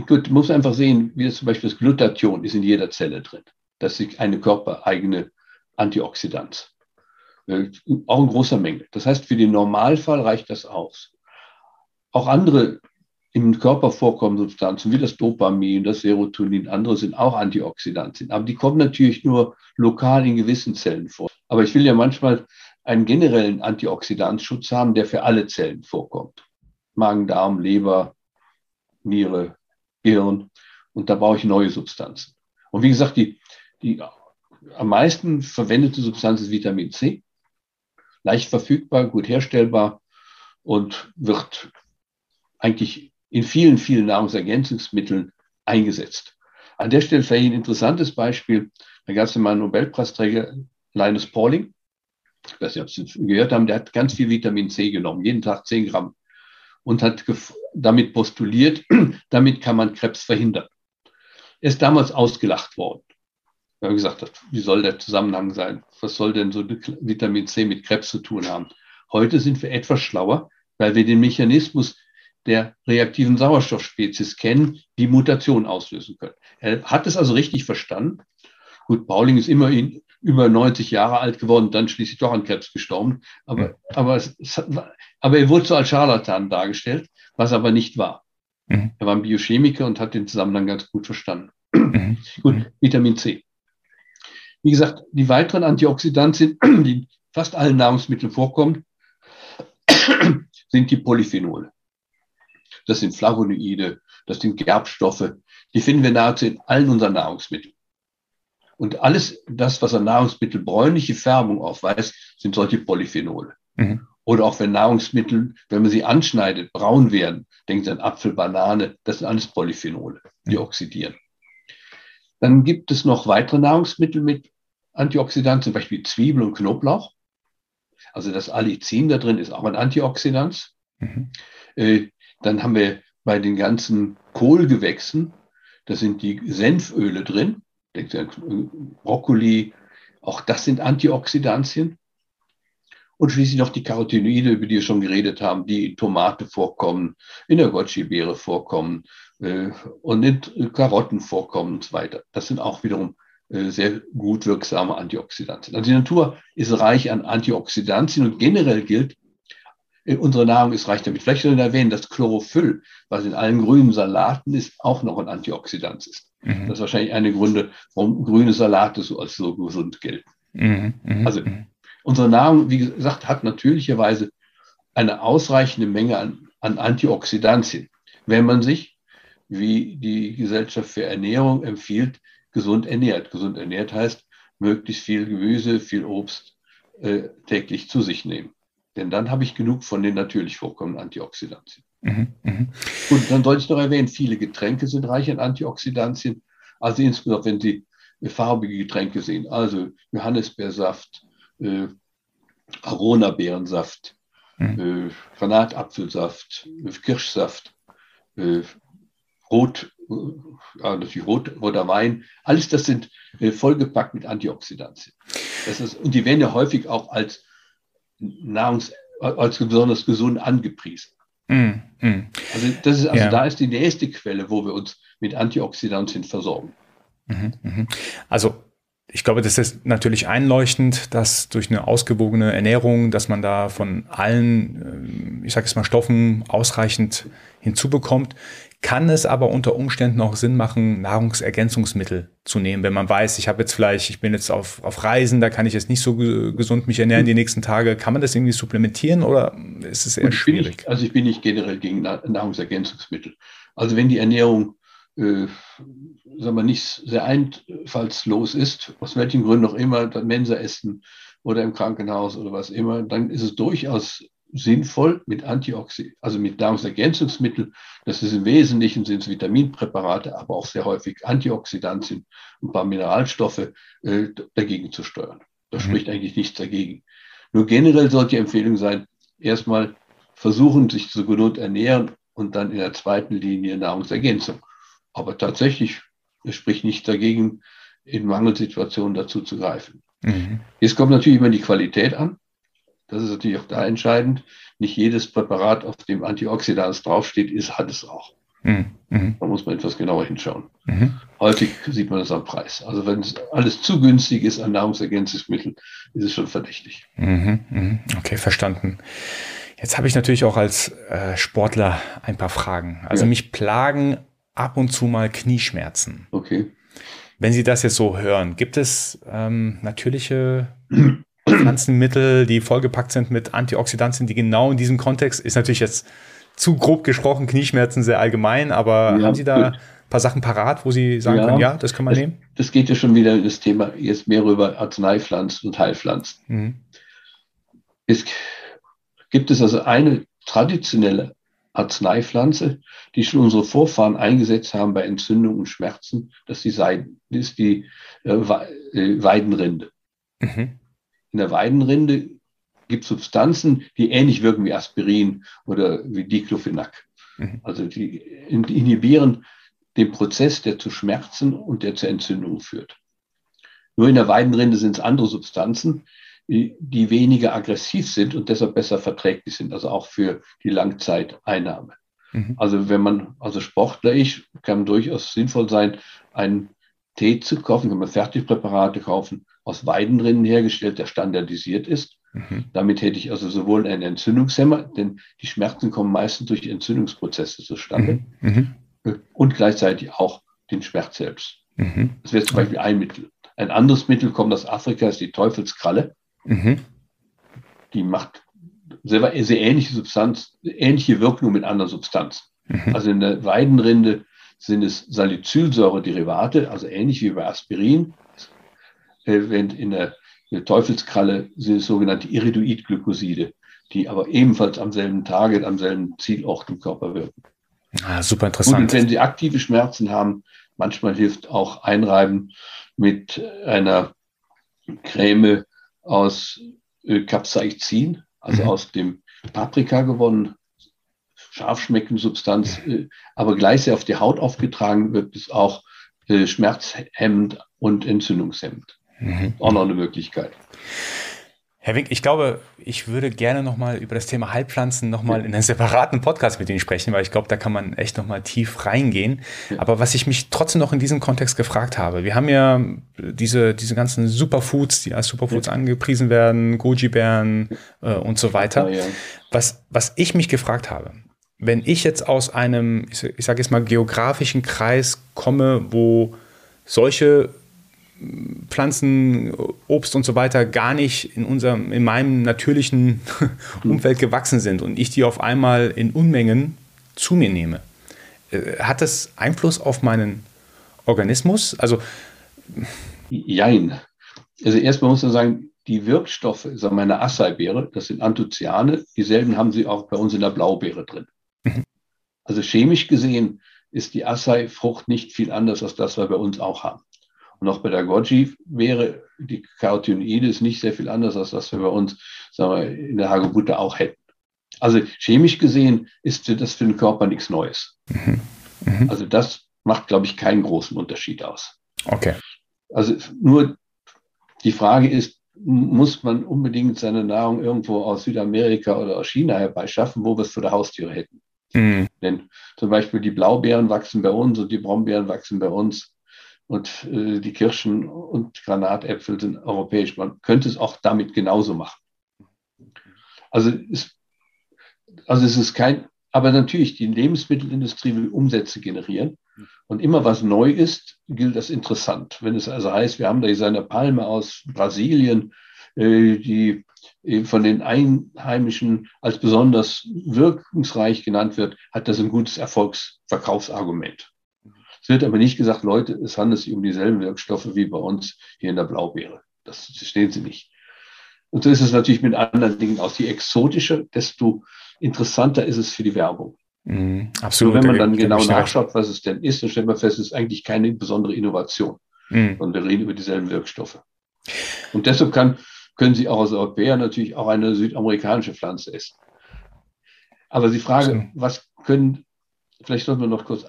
Gut, muss einfach sehen, wie das zum Beispiel das Glutathion ist in jeder Zelle drin. Das ist eine körpereigene Antioxidant. Äh, auch in großer Menge. Das heißt, für den Normalfall reicht das aus. Auch andere im Körper vorkommen Substanzen wie das Dopamin, das Serotonin, andere sind auch Antioxidantien. Aber die kommen natürlich nur lokal in gewissen Zellen vor. Aber ich will ja manchmal einen generellen Antioxidantschutz haben, der für alle Zellen vorkommt. Magen, Darm, Leber, Niere, Gehirn. Und da brauche ich neue Substanzen. Und wie gesagt, die, die am meisten verwendete Substanz ist Vitamin C. Leicht verfügbar, gut herstellbar und wird eigentlich in vielen, vielen Nahrungsergänzungsmitteln eingesetzt. An der Stelle vielleicht ein interessantes Beispiel. Da gab es mal einen Nobelpreisträger, Linus Pauling. Ich weiß nicht, ob Sie es gehört haben, der hat ganz viel Vitamin C genommen, jeden Tag 10 Gramm. Und hat damit postuliert, damit kann man Krebs verhindern. Er ist damals ausgelacht worden. Wir haben gesagt, wie soll der Zusammenhang sein? Was soll denn so Vitamin C mit Krebs zu tun haben? Heute sind wir etwas schlauer, weil wir den Mechanismus der reaktiven Sauerstoffspezies kennen, die Mutation auslösen können. Er hat es also richtig verstanden. Gut, Pauling ist immerhin über 90 Jahre alt geworden, dann schließlich doch an Krebs gestorben. Aber, mhm. aber, es, aber er wurde so als Scharlatan dargestellt, was aber nicht war. Mhm. Er war ein Biochemiker und hat den Zusammenhang ganz gut verstanden. Mhm. Gut. Vitamin C. Wie gesagt, die weiteren Antioxidantien, die in fast allen Nahrungsmitteln vorkommen, sind die Polyphenole. Das sind Flavonoide, das sind Gerbstoffe. Die finden wir nahezu in allen unseren Nahrungsmitteln. Und alles das, was an Nahrungsmittel bräunliche Färbung aufweist, sind solche Polyphenole. Mhm. Oder auch wenn Nahrungsmittel, wenn man sie anschneidet, braun werden, denkt an Apfel, Banane, das sind alles Polyphenole, die mhm. oxidieren. Dann gibt es noch weitere Nahrungsmittel mit Antioxidantien, zum Beispiel Zwiebel und Knoblauch. Also das Allicin da drin ist auch ein Antioxidant. Mhm. Dann haben wir bei den ganzen Kohlgewächsen, da sind die Senföle drin, Brokkoli, auch das sind Antioxidantien. Und schließlich noch die Carotinoide, über die wir schon geredet haben, die in Tomate vorkommen, in der Goji-Beere vorkommen äh, und in Karotten vorkommen und so weiter. Das sind auch wiederum äh, sehr gut wirksame Antioxidantien. Also die Natur ist reich an Antioxidantien und generell gilt, Unsere Nahrung ist reich damit. Vielleicht soll ich erwähnen, dass Chlorophyll, was in allen grünen Salaten ist, auch noch ein Antioxidant ist. Mhm. Das ist wahrscheinlich eine Gründe, warum grüne Salate so als so gesund gelten. Mhm. Mhm. Also mhm. unsere Nahrung, wie gesagt, hat natürlicherweise eine ausreichende Menge an, an Antioxidantien, wenn man sich, wie die Gesellschaft für Ernährung empfiehlt, gesund ernährt. Gesund ernährt heißt, möglichst viel Gemüse, viel Obst äh, täglich zu sich nehmen. Denn dann habe ich genug von den natürlich vorkommenden Antioxidantien. Mhm, mh. Und dann sollte ich noch erwähnen, viele Getränke sind reich an Antioxidantien. Also insbesondere, wenn Sie farbige Getränke sehen, also Johannisbeersaft, äh, Arona-Beerensaft, mhm. äh, Granatapfelsaft, Kirschsaft, äh, Rot, äh, natürlich Rot, roter Wein, alles das sind äh, vollgepackt mit Antioxidantien. Ist, und die werden ja häufig auch als Nahrungs als besonders gesund angepriesen. Mm, mm. Also, das ist, also ja. da ist die nächste Quelle, wo wir uns mit Antioxidantien versorgen. Mhm, mhm. Also ich glaube, das ist natürlich einleuchtend, dass durch eine ausgewogene Ernährung, dass man da von allen, äh, ich sage es mal, Stoffen ausreichend hinzubekommt. Kann es aber unter Umständen auch Sinn machen, Nahrungsergänzungsmittel zu nehmen, wenn man weiß, ich habe jetzt vielleicht, ich bin jetzt auf, auf Reisen, da kann ich jetzt nicht so gesund mich ernähren die nächsten Tage. Kann man das irgendwie supplementieren oder ist es eher schwierig? Ich, also ich bin nicht generell gegen Nahrungsergänzungsmittel. Also wenn die Ernährung äh, sagen wir, nicht sehr einfallslos ist, aus welchen Gründen auch immer, dann Mensa essen oder im Krankenhaus oder was immer, dann ist es durchaus sinnvoll mit Antioxid, also mit Nahrungsergänzungsmitteln. Das ist im Wesentlichen sind es Vitaminpräparate, aber auch sehr häufig Antioxidantien und ein paar Mineralstoffe äh, dagegen zu steuern. Da mhm. spricht eigentlich nichts dagegen. Nur generell sollte die Empfehlung sein, erstmal versuchen, sich zu genug ernähren und dann in der zweiten Linie Nahrungsergänzung. Aber tatsächlich spricht nichts dagegen, in Mangelsituationen dazu zu greifen. Mhm. Jetzt kommt natürlich immer die Qualität an. Das ist natürlich auch da entscheidend. Nicht jedes Präparat, auf dem Antioxidants draufsteht, ist, hat es auch. Mhm. mhm. Da muss man etwas genauer hinschauen. Mhm. Häufig sieht man das am Preis. Also wenn es alles zu günstig ist an Nahrungsergänzungsmitteln, ist es schon verdächtig. Mhm. mhm. Okay, verstanden. Jetzt habe ich natürlich auch als äh, Sportler ein paar Fragen. Also ja. mich plagen ab und zu mal Knieschmerzen. Okay. Wenn Sie das jetzt so hören, gibt es ähm, natürliche Pflanzenmittel, die vollgepackt sind mit Antioxidantien, die genau in diesem Kontext, ist natürlich jetzt zu grob gesprochen, Knieschmerzen sehr allgemein, aber ja, haben Sie da ein paar Sachen parat, wo Sie sagen ja, können, ja, das kann man das, nehmen? Das geht ja schon wieder in das Thema jetzt mehr über Arzneipflanzen und Heilpflanzen. Mhm. Es gibt es also eine traditionelle Arzneipflanze, die schon unsere Vorfahren eingesetzt haben bei Entzündungen und Schmerzen, das ist die, Seiden, das ist die äh, äh, Weidenrinde. Mhm. In der Weidenrinde gibt es Substanzen, die ähnlich wirken wie Aspirin oder wie Diclofenac. Mhm. Also die inhibieren dem Prozess, der zu Schmerzen und der zur Entzündung führt. Nur in der Weidenrinde sind es andere Substanzen, die weniger aggressiv sind und deshalb besser verträglich sind, also auch für die Langzeiteinnahme. Mhm. Also wenn man, also Sportler ich, kann durchaus sinnvoll sein, einen Tee zu kaufen, kann man Fertigpräparate kaufen, aus Weidenrinden hergestellt, der standardisiert ist. Mhm. Damit hätte ich also sowohl einen Entzündungshemmer, denn die Schmerzen kommen meistens durch Entzündungsprozesse zustande, mhm. mhm. und gleichzeitig auch den Schmerz selbst. Mhm. Das wäre zum Beispiel ein Mittel. Ein anderes Mittel kommt aus Afrika, ist die Teufelskralle. Mhm. Die macht sehr, sehr ähnliche Substanz, ähnliche Wirkung mit anderen Substanzen. Mhm. Also in der Weidenrinde sind es Salicylsäure-Derivate, also ähnlich wie bei Aspirin. Äh, während in der, in der Teufelskralle sind es sogenannte Iridoid-Glykoside, die aber ebenfalls am selben Tage, am selben Zielort im Körper wirken. Ah, super interessant. Und wenn Sie aktive Schmerzen haben, manchmal hilft auch Einreiben mit einer Creme aus Capsaicin, also mhm. aus dem Paprika gewonnen, scharf schmeckende Substanz, äh, aber gleichzeitig auf die Haut aufgetragen wird, ist auch äh, schmerzhemmend und entzündungshemmend. Mhm. Auch noch eine Möglichkeit. Herr Wink, ich glaube, ich würde gerne nochmal über das Thema Heilpflanzen nochmal in einem separaten Podcast mit Ihnen sprechen, weil ich glaube, da kann man echt nochmal tief reingehen. Ja. Aber was ich mich trotzdem noch in diesem Kontext gefragt habe, wir haben ja diese, diese ganzen Superfoods, die als Superfoods ja. angepriesen werden, Goji-Bären äh, und so weiter. Was, was ich mich gefragt habe, wenn ich jetzt aus einem, ich, ich sage jetzt mal, geografischen Kreis komme, wo solche Pflanzen, Obst und so weiter gar nicht in unserem, in meinem natürlichen Umfeld gewachsen sind und ich die auf einmal in Unmengen zu mir nehme. Äh, hat das Einfluss auf meinen Organismus? Also Jein. Also erstmal muss man sagen, die Wirkstoffe also meiner Acai-Beere, das sind Anthocyane, dieselben haben sie auch bei uns in der Blaubeere drin. Mhm. Also chemisch gesehen ist die Acai-Frucht nicht viel anders als das, was wir bei uns auch haben. Und auch bei der Goji wäre die Carotinoides nicht sehr viel anders, als was wir bei uns sagen wir, in der Hagebutte auch hätten. Also chemisch gesehen ist das für den Körper nichts Neues. Mhm. Mhm. Also das macht, glaube ich, keinen großen Unterschied aus. Okay. Also nur die Frage ist, muss man unbedingt seine Nahrung irgendwo aus Südamerika oder aus China herbeischaffen, wo wir es vor der Haustür hätten? Mhm. Denn zum Beispiel die Blaubeeren wachsen bei uns und die Brombeeren wachsen bei uns und äh, die Kirschen und Granatäpfel sind europäisch. Man könnte es auch damit genauso machen. Also, ist, also es ist kein, aber natürlich, die Lebensmittelindustrie will Umsätze generieren. Und immer was neu ist, gilt das interessant. Wenn es also heißt, wir haben da seine Palme aus Brasilien, äh, die von den Einheimischen als besonders wirkungsreich genannt wird, hat das ein gutes Erfolgsverkaufsargument. Es wird aber nicht gesagt, Leute, es handelt sich um dieselben Wirkstoffe wie bei uns hier in der Blaubeere. Das stehen sie nicht. Und so ist es natürlich mit anderen Dingen aus. Je exotischer, desto interessanter ist es für die Werbung. Mm, absolut. So, wenn man dann genau nachschaut, was es denn ist, dann stellt man fest, es ist eigentlich keine besondere Innovation, mm. sondern wir reden über dieselben Wirkstoffe. Und deshalb kann, können Sie auch als Europäer natürlich auch eine südamerikanische Pflanze essen. Aber die Frage, was können, vielleicht sollten wir noch kurz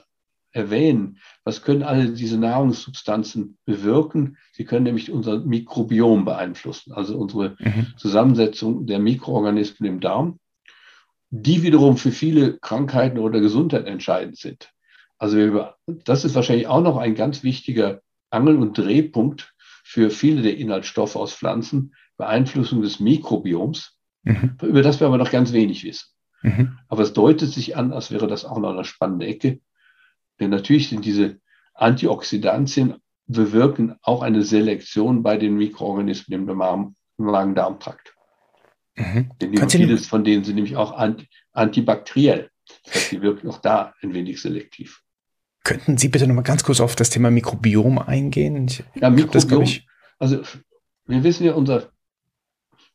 erwähnen, was können alle diese Nahrungssubstanzen bewirken? Sie können nämlich unser Mikrobiom beeinflussen, also unsere mhm. Zusammensetzung der Mikroorganismen im Darm, die wiederum für viele Krankheiten oder Gesundheit entscheidend sind. Also das ist wahrscheinlich auch noch ein ganz wichtiger Angel- und Drehpunkt für viele der Inhaltsstoffe aus Pflanzen, Beeinflussung des Mikrobioms, mhm. über das wir aber noch ganz wenig wissen. Mhm. Aber es deutet sich an, als wäre das auch noch eine spannende Ecke, denn natürlich sind diese Antioxidantien bewirken auch eine Selektion bei den Mikroorganismen im Magen-Darm-Trakt. Mhm. Denn vieles von denen sind nämlich auch antibakteriell. Das heißt, die wirken auch da ein wenig selektiv. Könnten Sie bitte noch mal ganz kurz auf das Thema Mikrobiom eingehen? Ich ja, Mikrobiom, das, ich also wir wissen ja, unser,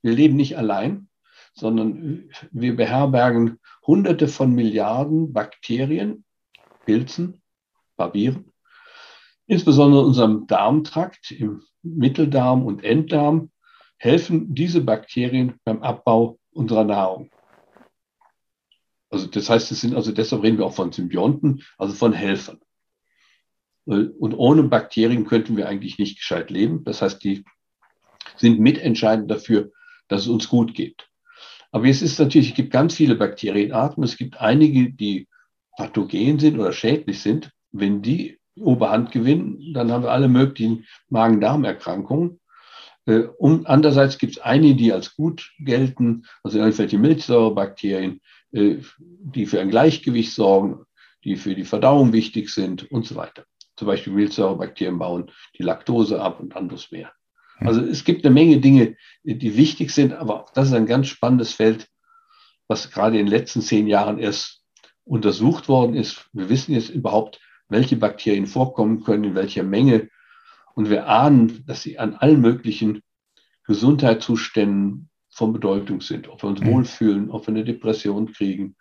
wir leben nicht allein, sondern wir beherbergen hunderte von Milliarden Bakterien Pilzen, Barbieren. Insbesondere in unserem Darmtrakt, im Mitteldarm und Enddarm, helfen diese Bakterien beim Abbau unserer Nahrung. Also das heißt, es sind also deshalb reden wir auch von Symbionten, also von Helfern. Und ohne Bakterien könnten wir eigentlich nicht gescheit leben. Das heißt, die sind mitentscheidend dafür, dass es uns gut geht. Aber es ist natürlich, es gibt ganz viele Bakterienarten. Es gibt einige, die pathogen sind oder schädlich sind. Wenn die Oberhand gewinnen, dann haben wir alle möglichen Magen-Darm-Erkrankungen. Äh, und andererseits gibt es einige, die als gut gelten, also irgendwelche Milchsäurebakterien, äh, die für ein Gleichgewicht sorgen, die für die Verdauung wichtig sind und so weiter. Zum Beispiel Milchsäurebakterien bauen die Laktose ab und anderes mehr. Hm. Also es gibt eine Menge Dinge, die wichtig sind, aber das ist ein ganz spannendes Feld, was gerade in den letzten zehn Jahren erst untersucht worden ist. Wir wissen jetzt überhaupt, welche Bakterien vorkommen können, in welcher Menge. Und wir ahnen, dass sie an allen möglichen Gesundheitszuständen von Bedeutung sind. Ob wir uns mhm. wohlfühlen, ob wir eine Depression kriegen,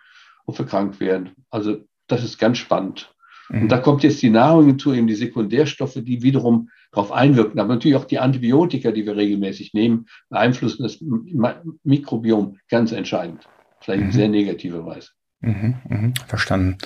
ob wir krank werden. Also das ist ganz spannend. Mhm. Und da kommt jetzt die Nahrung hinzu, eben die Sekundärstoffe, die wiederum darauf einwirken. Aber natürlich auch die Antibiotika, die wir regelmäßig nehmen, beeinflussen das Mikrobiom ganz entscheidend. Vielleicht in mhm. sehr negativer Weise. Mhm, mh, verstanden.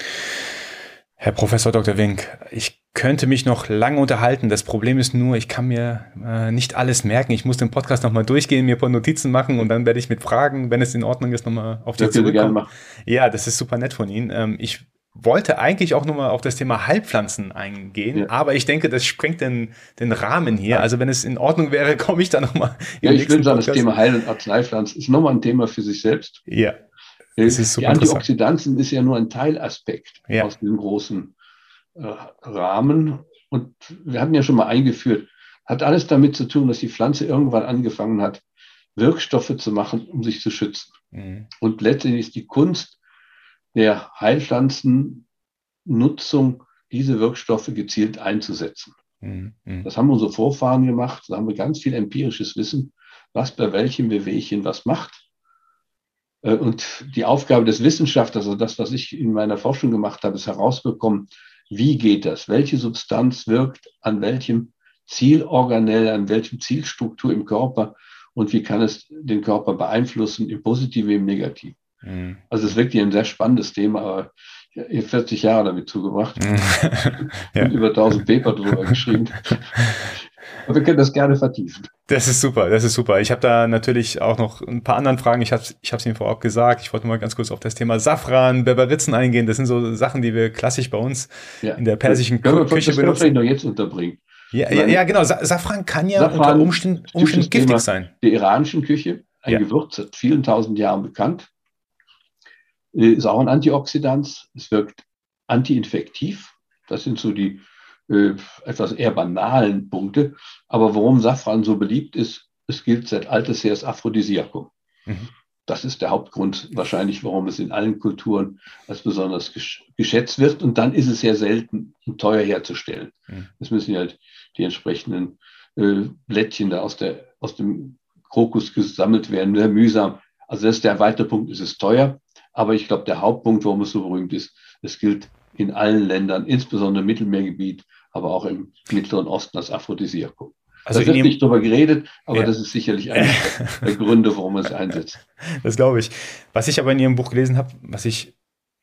Herr Professor Dr. Wink, ich könnte mich noch lange unterhalten. Das Problem ist nur, ich kann mir äh, nicht alles merken. Ich muss den Podcast nochmal durchgehen, mir ein paar Notizen machen und dann werde ich mit Fragen, wenn es in Ordnung ist, nochmal auf die zurückkommen. Ja, das ist super nett von Ihnen. Ähm, ich wollte eigentlich auch nochmal auf das Thema Heilpflanzen eingehen, ja. aber ich denke, das sprengt den, den Rahmen hier. Ja. Also wenn es in Ordnung wäre, komme ich da nochmal. Ja, ich würde sagen, das Thema Heil- und Arzneipflanzen ist nochmal ein Thema für sich selbst. Ja. Das ist die Antioxidantien ist ja nur ein Teilaspekt ja. aus diesem großen äh, Rahmen. Und wir hatten ja schon mal eingeführt, hat alles damit zu tun, dass die Pflanze irgendwann angefangen hat, Wirkstoffe zu machen, um sich zu schützen. Mhm. Und letztendlich ist die Kunst der Heilpflanzennutzung, diese Wirkstoffe gezielt einzusetzen. Mhm. mhm. Das haben unsere Vorfahren gemacht. Da haben wir ganz viel empirisches Wissen, was bei welchem Wehwehchen was macht. Äh, und die Aufgabe des Wissenschaftlers, also das, was ich in meiner Forschung gemacht habe, ist herausbekommen, wie geht das? Welche Substanz wirkt an welchem Zielorganell, an welchem Zielstruktur im Körper und wie kann es den Körper beeinflussen, im Positiven, im Negativen? Mhm. Also es ist wirklich ein sehr spannendes Thema, aber ich habe 40 Jahre damit zugebracht ja. und über 1000 Paper drüber geschrieben. Aber wir können das gerne vertiefen. Das ist super, das ist super. Ich habe da natürlich auch noch ein paar andere Fragen. Ich habe es ich hab's Ihnen vorab gesagt. Ich wollte mal ganz kurz auf das Thema Safran, Berberitzen eingehen. Das sind so Sachen, die wir klassisch bei uns ja. in der persischen Kü Küche das benutzen. Das vielleicht noch jetzt unterbringen. Ja, ja, ja, genau. Safran kann ja Safran, unter Umständen, Umständen giftig Thema sein. Der iranischen Küche, ein ja. Gewürz, seit vielen tausend Jahren bekannt, äh, ist auch ein Antioxidant. Es wirkt antiinfektiv. Das sind so die äh, etwas eher banalen Punkte. Aber warum Safran so beliebt ist, es gilt seit alters her als Aphrodisiakum. Mhm. Das ist der Hauptgrund wahrscheinlich, warum es in allen Kulturen als besonders geschätzt wird. Und dann ist es sehr selten und teuer herzustellen. Mhm. Es müssen halt die entsprechenden äh, Blättchen da aus, der, aus dem Krokus gesammelt werden, sehr mühsam. Also das ist der weitere Punkt, es ist teuer. Aber ich glaube, der Hauptpunkt, warum es so berühmt ist, es gilt in allen Ländern, insbesondere im Mittelmeergebiet, aber auch im Mittleren Osten als Aphrodisiakum. Also da wird nicht drüber geredet, aber ja. das ist sicherlich einer der Gründe, warum man es einsetzt. Das glaube ich. Was ich aber in Ihrem Buch gelesen habe, was ich,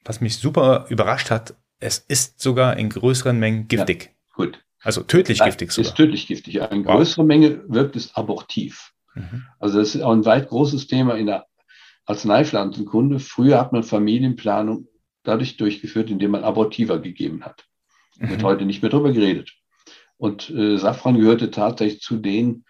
was mich super überrascht hat, es ist sogar in größeren Mengen giftig. Ja, gut. Also tödlich Nein, giftig sogar. Ist tödlich giftig. In wow. größerer Menge wirkt es abortiv. Mhm. Also das ist auch ein weit großes Thema in der Arzneipflanzenkunde. Früher hat man Familienplanung dadurch durchgeführt, indem man Abortiva gegeben hat. Mhm. Wird heute nicht mehr darüber geredet. Und äh, Safran gehörte tatsächlich zu den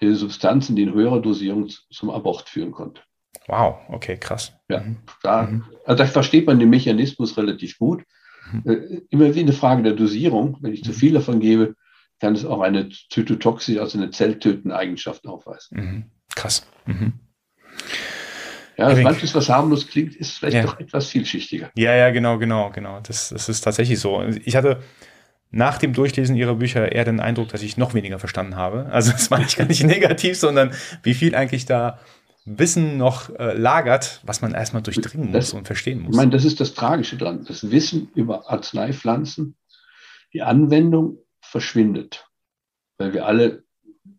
äh, Substanzen, die in höherer Dosierung zum Abort führen konnte. Wow, okay, krass. Ja, mhm. da, mhm. also da versteht man den Mechanismus relativ gut. Mhm. Äh, immer wie eine Frage der Dosierung. Wenn ich zu mhm. viel davon gebe, kann es auch eine zytotoxische, also eine zelltötende Eigenschaft aufweisen. Mhm. Ja, also manches, was harmlos klingt, ist vielleicht ja. doch etwas vielschichtiger. Ja, ja, genau, genau, genau. Das, das ist tatsächlich so. Ich hatte nach dem Durchlesen ihrer Bücher eher den Eindruck, dass ich noch weniger verstanden habe. Also das meine ich gar nicht negativ, sondern wie viel eigentlich da Wissen noch äh, lagert, was man erstmal durchdringen das, muss und verstehen muss. Ich meine, das ist das Tragische dran. Das Wissen über Arzneipflanzen, die Anwendung verschwindet, weil wir alle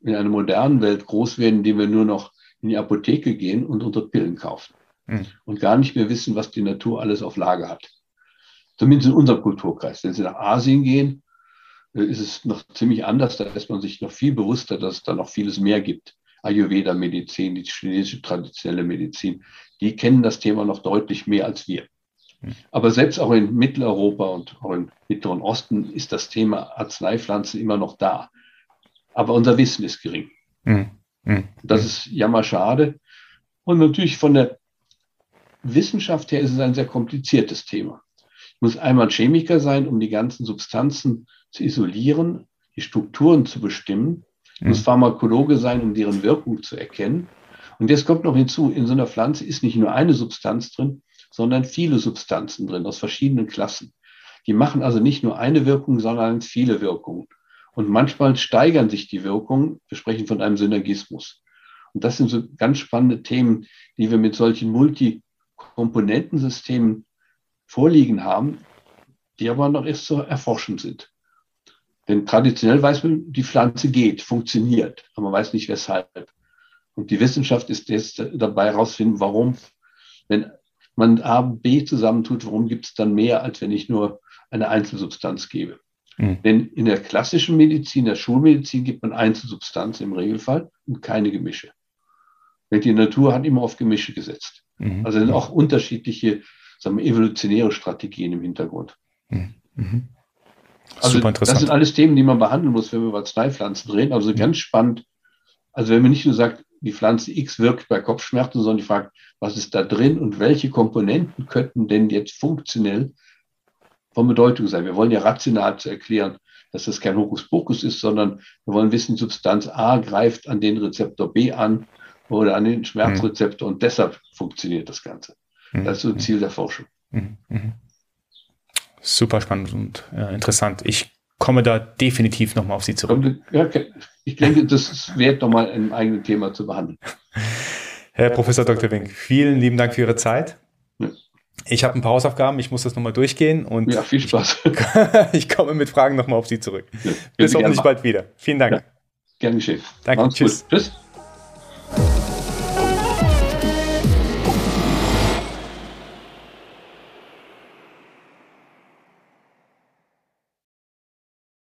in einer modernen Welt groß werden, der wir nur noch in die Apotheke gehen und unter Pillen kaufen mhm. und gar nicht mehr wissen, was die Natur alles auf Lager hat. Zumindest in unserem Kulturkreis. Wenn Sie nach Asien gehen, äh, ist es noch ziemlich anders. Da ist man sich noch viel bewusster, dass es da noch vieles mehr gibt. Ayurveda-Medizin, die chinesische traditionelle Medizin, die kennen das Thema noch deutlich mehr als wir. Hm. Aber selbst auch in Mitteleuropa und auch im Mittleren Osten ist das Thema Arzneipflanzen immer noch da. Aber unser Wissen ist gering. Mhm. Das ist jammerschade. Und natürlich von der Wissenschaft her ist es ein sehr kompliziertes Thema. Ich muss einmal Chemiker sein, um die ganzen Substanzen zu isolieren, die Strukturen zu bestimmen. Ich muss mhm. Pharmakologe sein, um deren Wirkung zu erkennen. Und jetzt kommt noch hinzu, in so einer Pflanze ist nicht nur eine Substanz drin, sondern viele Substanzen drin aus verschiedenen Klassen. Die machen also nicht nur eine Wirkung, sondern viele Wirkungen. Und manchmal steigern sich die Wirkungen. Wir sprechen von einem Synergismus. Und das sind so ganz spannende Themen, die wir mit solchen Multikomponentensystemen vorliegen haben, die aber noch erst zu erforschen sind. Denn traditionell weiß man, die Pflanze geht, funktioniert, aber man weiß nicht weshalb. Und die Wissenschaft ist jetzt dabei herauszufinden, warum, wenn man A und B zusammentut, warum gibt es dann mehr, als wenn ich nur eine Einzelsubstanz gebe. Mhm. Denn in der klassischen Medizin, der Schulmedizin, gibt man Einzelsubstanzen im Regelfall und keine Gemische. Die Natur hat immer auf Gemische gesetzt. Mhm. Also sind auch unterschiedliche sagen wir, evolutionäre Strategien im Hintergrund. Mhm. mhm. Also Super interessant. Das sind alles Themen, die man behandeln muss, wenn wir über Zweipflanzen reden. Also ganz spannend. Also wenn man nicht nur sagt, die Pflanze X wirkt bei Kopfschmerzen, sondern die fragt, was ist da drin und welche Komponenten könnten denn jetzt funktionell von Bedeutung sein. Wir wollen ja rational zu erklären, dass das kein Hokuspokus ist, sondern wir wollen wissen, Substanz A greift an den Rezeptor B an oder an den Schmerzrezeptor mhm. und deshalb funktioniert das Ganze. Mhm. Das ist so ein Ziel der Forschung. Mhm. mhm. Super spannend und äh, interessant. Ich komme da definitiv nochmal auf Sie zurück. Ich denke, das ist wert, nochmal ein eigenes Thema zu behandeln. Herr Professor Dr. Wink, vielen lieben Dank für Ihre Zeit. Ich habe ein paar Hausaufgaben, ich muss das nochmal durchgehen und ja, viel Spaß. ich komme mit Fragen nochmal auf Sie zurück. Ja, Bis hoffentlich bald wieder. Vielen Dank. Ja, gern geschehen. Danke, tschüss. Tschüss.